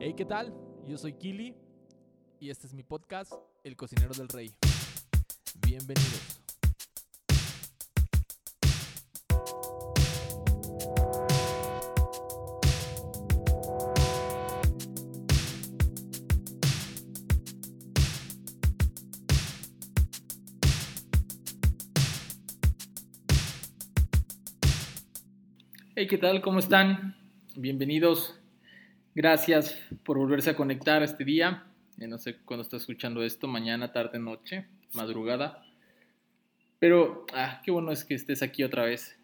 Hey, ¿qué tal? Yo soy Kili y este es mi podcast, El Cocinero del Rey. Bienvenidos. Hey, ¿qué tal? ¿Cómo están? Bienvenidos. Gracias por volverse a conectar este día. Eh, no sé cuándo está escuchando esto, mañana, tarde, noche, madrugada. Pero, ah, qué bueno es que estés aquí otra vez.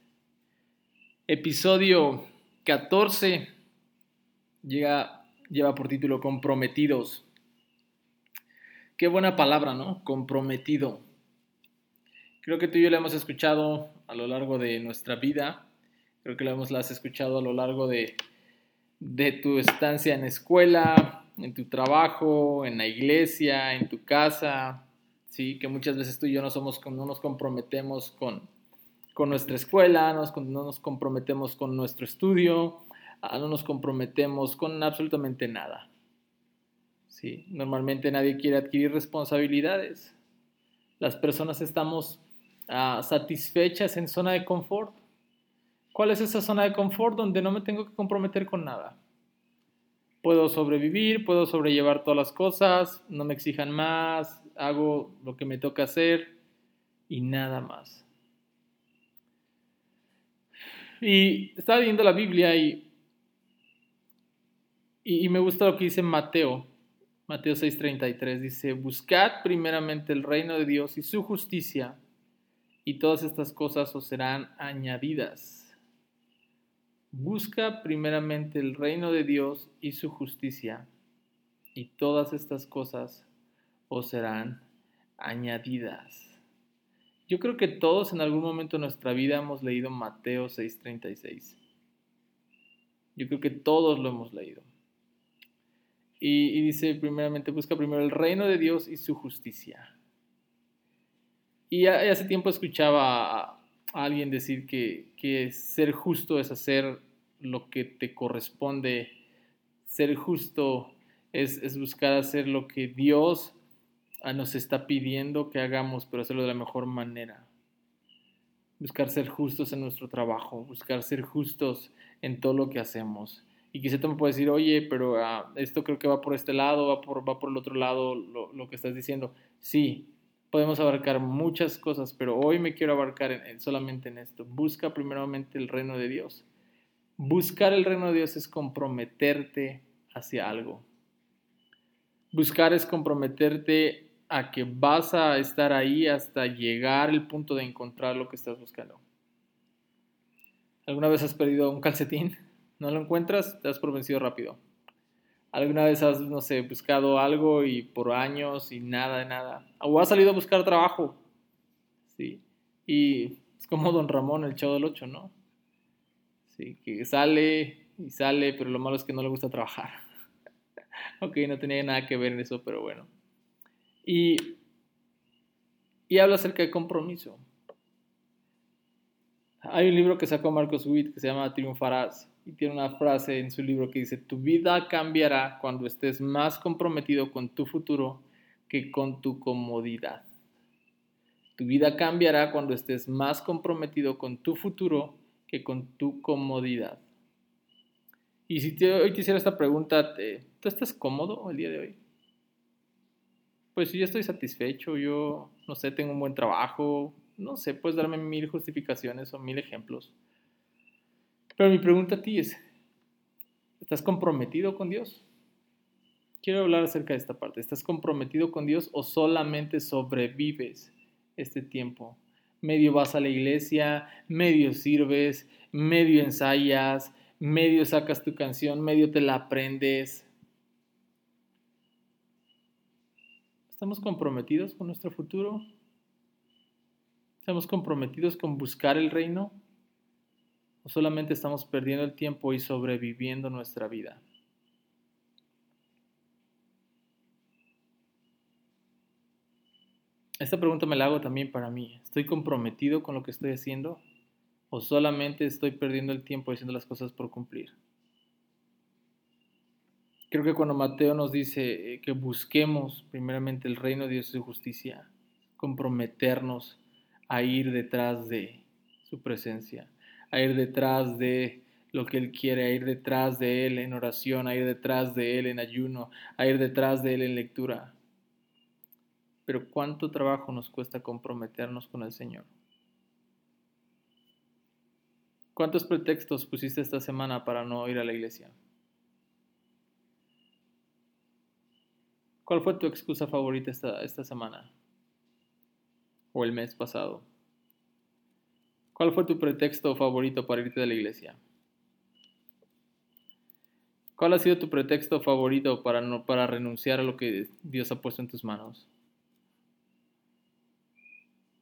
Episodio 14 llega, lleva por título Comprometidos. Qué buena palabra, ¿no? Comprometido. Creo que tú y yo la hemos escuchado a lo largo de nuestra vida. Creo que la hemos escuchado a lo largo de, de tu estancia en escuela, en tu trabajo, en la iglesia, en tu casa, ¿sí? que muchas veces tú y yo no, somos, no nos comprometemos con, con nuestra escuela, no nos comprometemos con nuestro estudio, ah, no nos comprometemos con absolutamente nada. ¿sí? Normalmente nadie quiere adquirir responsabilidades. Las personas estamos uh, satisfechas en zona de confort. ¿Cuál es esa zona de confort donde no me tengo que comprometer con nada? Puedo sobrevivir, puedo sobrellevar todas las cosas, no me exijan más, hago lo que me toca hacer y nada más. Y estaba leyendo la Biblia y, y, y me gusta lo que dice Mateo. Mateo 6:33 dice, buscad primeramente el reino de Dios y su justicia, y todas estas cosas os serán añadidas. Busca primeramente el reino de Dios y su justicia, y todas estas cosas os serán añadidas. Yo creo que todos en algún momento de nuestra vida hemos leído Mateo 6:36. Yo creo que todos lo hemos leído. Y, y, dice primeramente, busca primero el reino de Dios y su justicia. Y hace tiempo escuchaba alguien decir que, que ser justo es hacer lo que te corresponde. Ser justo es, es, buscar hacer lo que Dios nos está pidiendo que hagamos, pero hacerlo de la mejor manera. Buscar ser justos en nuestro trabajo, buscar ser justos en todo lo que hacemos. Y quizá tú me puedes decir, oye, pero uh, esto creo que va por este lado, va por, va por el otro lado, lo, lo que estás diciendo. Sí, podemos abarcar muchas cosas, pero hoy me quiero abarcar en, en, solamente en esto. Busca primeramente el reino de Dios. Buscar el reino de Dios es comprometerte hacia algo. Buscar es comprometerte a que vas a estar ahí hasta llegar al punto de encontrar lo que estás buscando. ¿Alguna vez has perdido un calcetín? ¿No lo encuentras? Te has por vencido rápido. ¿Alguna vez has, no sé, buscado algo y por años y nada de nada? O has salido a buscar trabajo. Sí. Y es como Don Ramón, el chavo del 8, ¿no? Sí, que sale y sale, pero lo malo es que no le gusta trabajar. ok, no tenía nada que ver en eso, pero bueno. Y, y habla acerca de compromiso. Hay un libro que sacó Marcos Witt que se llama Triunfarás y tiene una frase en su libro que dice, tu vida cambiará cuando estés más comprometido con tu futuro que con tu comodidad. Tu vida cambiará cuando estés más comprometido con tu futuro que con tu comodidad. Y si te, hoy te hiciera esta pregunta, ¿tú estás cómodo el día de hoy? Pues yo estoy satisfecho, yo, no sé, tengo un buen trabajo, no sé, puedes darme mil justificaciones o mil ejemplos. Pero mi pregunta a ti es, ¿estás comprometido con Dios? Quiero hablar acerca de esta parte. ¿Estás comprometido con Dios o solamente sobrevives este tiempo? Medio vas a la iglesia, medio sirves, medio ensayas, medio sacas tu canción, medio te la aprendes. ¿Estamos comprometidos con nuestro futuro? ¿Estamos comprometidos con buscar el reino? ¿O solamente estamos perdiendo el tiempo y sobreviviendo nuestra vida? Esta pregunta me la hago también para mí. ¿Estoy comprometido con lo que estoy haciendo? ¿O solamente estoy perdiendo el tiempo haciendo las cosas por cumplir? Creo que cuando Mateo nos dice que busquemos primeramente el reino de Dios y su justicia, comprometernos a ir detrás de su presencia, a ir detrás de lo que Él quiere, a ir detrás de Él en oración, a ir detrás de Él en ayuno, a ir detrás de Él en lectura. Pero ¿cuánto trabajo nos cuesta comprometernos con el Señor? ¿Cuántos pretextos pusiste esta semana para no ir a la iglesia? ¿Cuál fue tu excusa favorita esta, esta semana? ¿O el mes pasado? ¿Cuál fue tu pretexto favorito para irte de la iglesia? ¿Cuál ha sido tu pretexto favorito para, no, para renunciar a lo que Dios ha puesto en tus manos?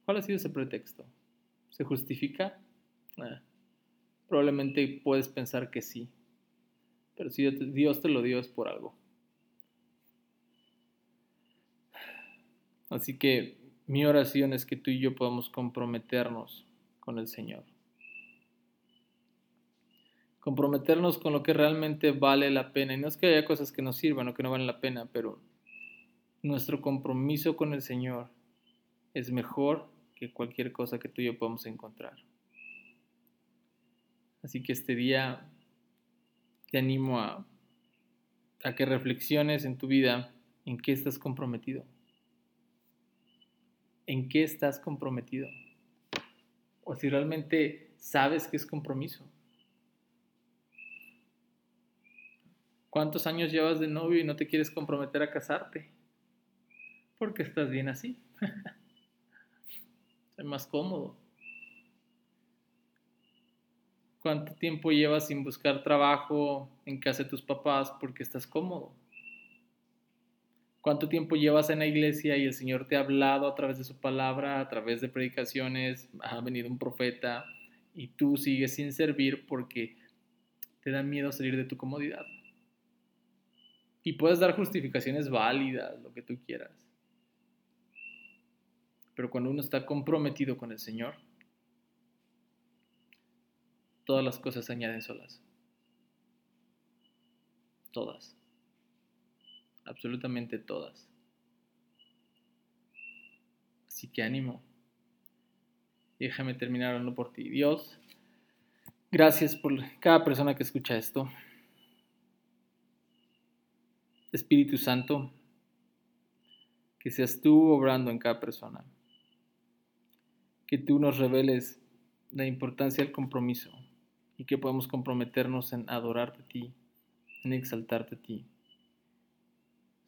¿Cuál ha sido ese pretexto? ¿Se justifica? probablemente puedes pensar que sí, pero si Dios te lo dio es por algo. Así que mi oración es que tú y yo podamos comprometernos con el Señor. Comprometernos con lo que realmente vale la pena. Y no es que haya cosas que nos sirvan o que no valen la pena, pero nuestro compromiso con el Señor es mejor que cualquier cosa que tú y yo podamos encontrar. Así que este día te animo a, a que reflexiones en tu vida en qué estás comprometido. ¿En qué estás comprometido? O si realmente sabes que es compromiso. ¿Cuántos años llevas de novio y no te quieres comprometer a casarte? Porque estás bien así. es más cómodo. ¿Cuánto tiempo llevas sin buscar trabajo en casa de tus papás porque estás cómodo? ¿Cuánto tiempo llevas en la iglesia y el Señor te ha hablado a través de su palabra, a través de predicaciones, ha venido un profeta y tú sigues sin servir porque te da miedo salir de tu comodidad? Y puedes dar justificaciones válidas, lo que tú quieras. Pero cuando uno está comprometido con el Señor, todas las cosas se añaden solas. Todas. Absolutamente todas. Así que ánimo. Déjame terminar hablando por ti. Dios, gracias por cada persona que escucha esto. Espíritu Santo, que seas tú obrando en cada persona. Que tú nos reveles la importancia del compromiso y que podamos comprometernos en adorarte a ti, en exaltarte a ti,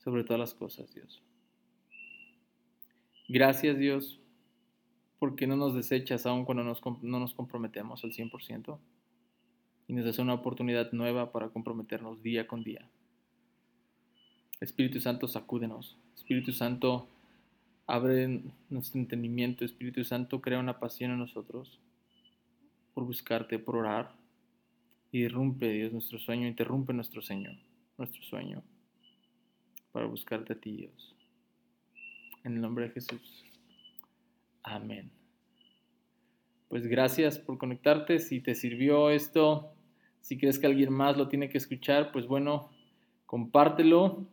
sobre todas las cosas, Dios. Gracias, Dios, porque no nos desechas aun cuando no nos comprometemos al 100% y nos das una oportunidad nueva para comprometernos día con día. Espíritu Santo, sacúdenos. Espíritu Santo, abre nuestro entendimiento. Espíritu Santo, crea una pasión en nosotros por buscarte, por orar. Y irrumpe, Dios, nuestro sueño, interrumpe nuestro sueño, nuestro sueño, para buscarte a ti, Dios. En el nombre de Jesús. Amén. Pues gracias por conectarte. Si te sirvió esto, si crees que alguien más lo tiene que escuchar, pues bueno, compártelo.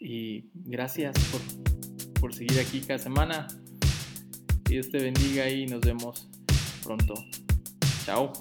Y gracias por, por seguir aquí cada semana. Dios te bendiga y nos vemos pronto. Chao.